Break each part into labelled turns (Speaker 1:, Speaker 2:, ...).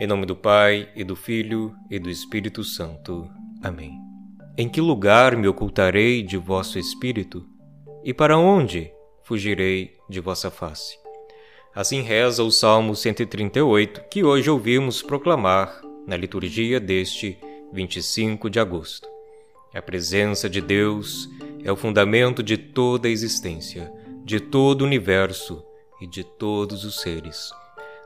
Speaker 1: Em nome do Pai, e do Filho, e do Espírito Santo. Amém. Em que lugar me ocultarei de vosso Espírito? E para onde fugirei de vossa face? Assim reza o Salmo 138, que hoje ouvimos proclamar na liturgia deste 25 de agosto. A presença de Deus é o fundamento de toda a existência, de todo o universo e de todos os seres.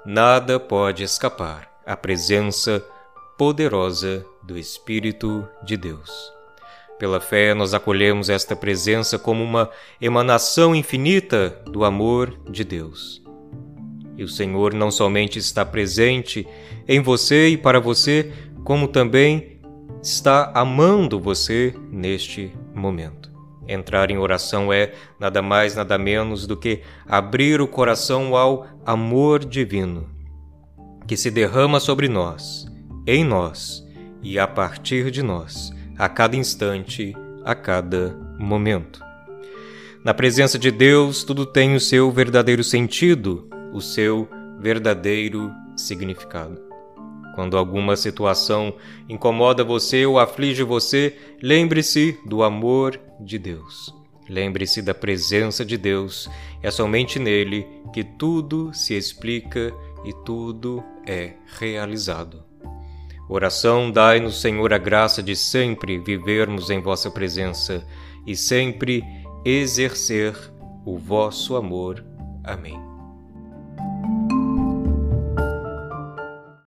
Speaker 1: Nada pode escapar a presença poderosa do Espírito de Deus. Pela fé, nós acolhemos esta presença como uma emanação infinita do amor de Deus. E o Senhor não somente está presente em você e para você, como também está amando você neste momento. Entrar em oração é nada mais, nada menos do que abrir o coração ao amor divino que se derrama sobre nós, em nós e a partir de nós, a cada instante, a cada momento. Na presença de Deus, tudo tem o seu verdadeiro sentido, o seu verdadeiro significado. Quando alguma situação incomoda você ou aflige você, lembre-se do amor de Deus. Lembre-se da presença de Deus. É somente nele que tudo se explica e tudo é realizado. Oração, dai-nos, Senhor, a graça de sempre vivermos em vossa presença e sempre exercer o vosso amor. Amém.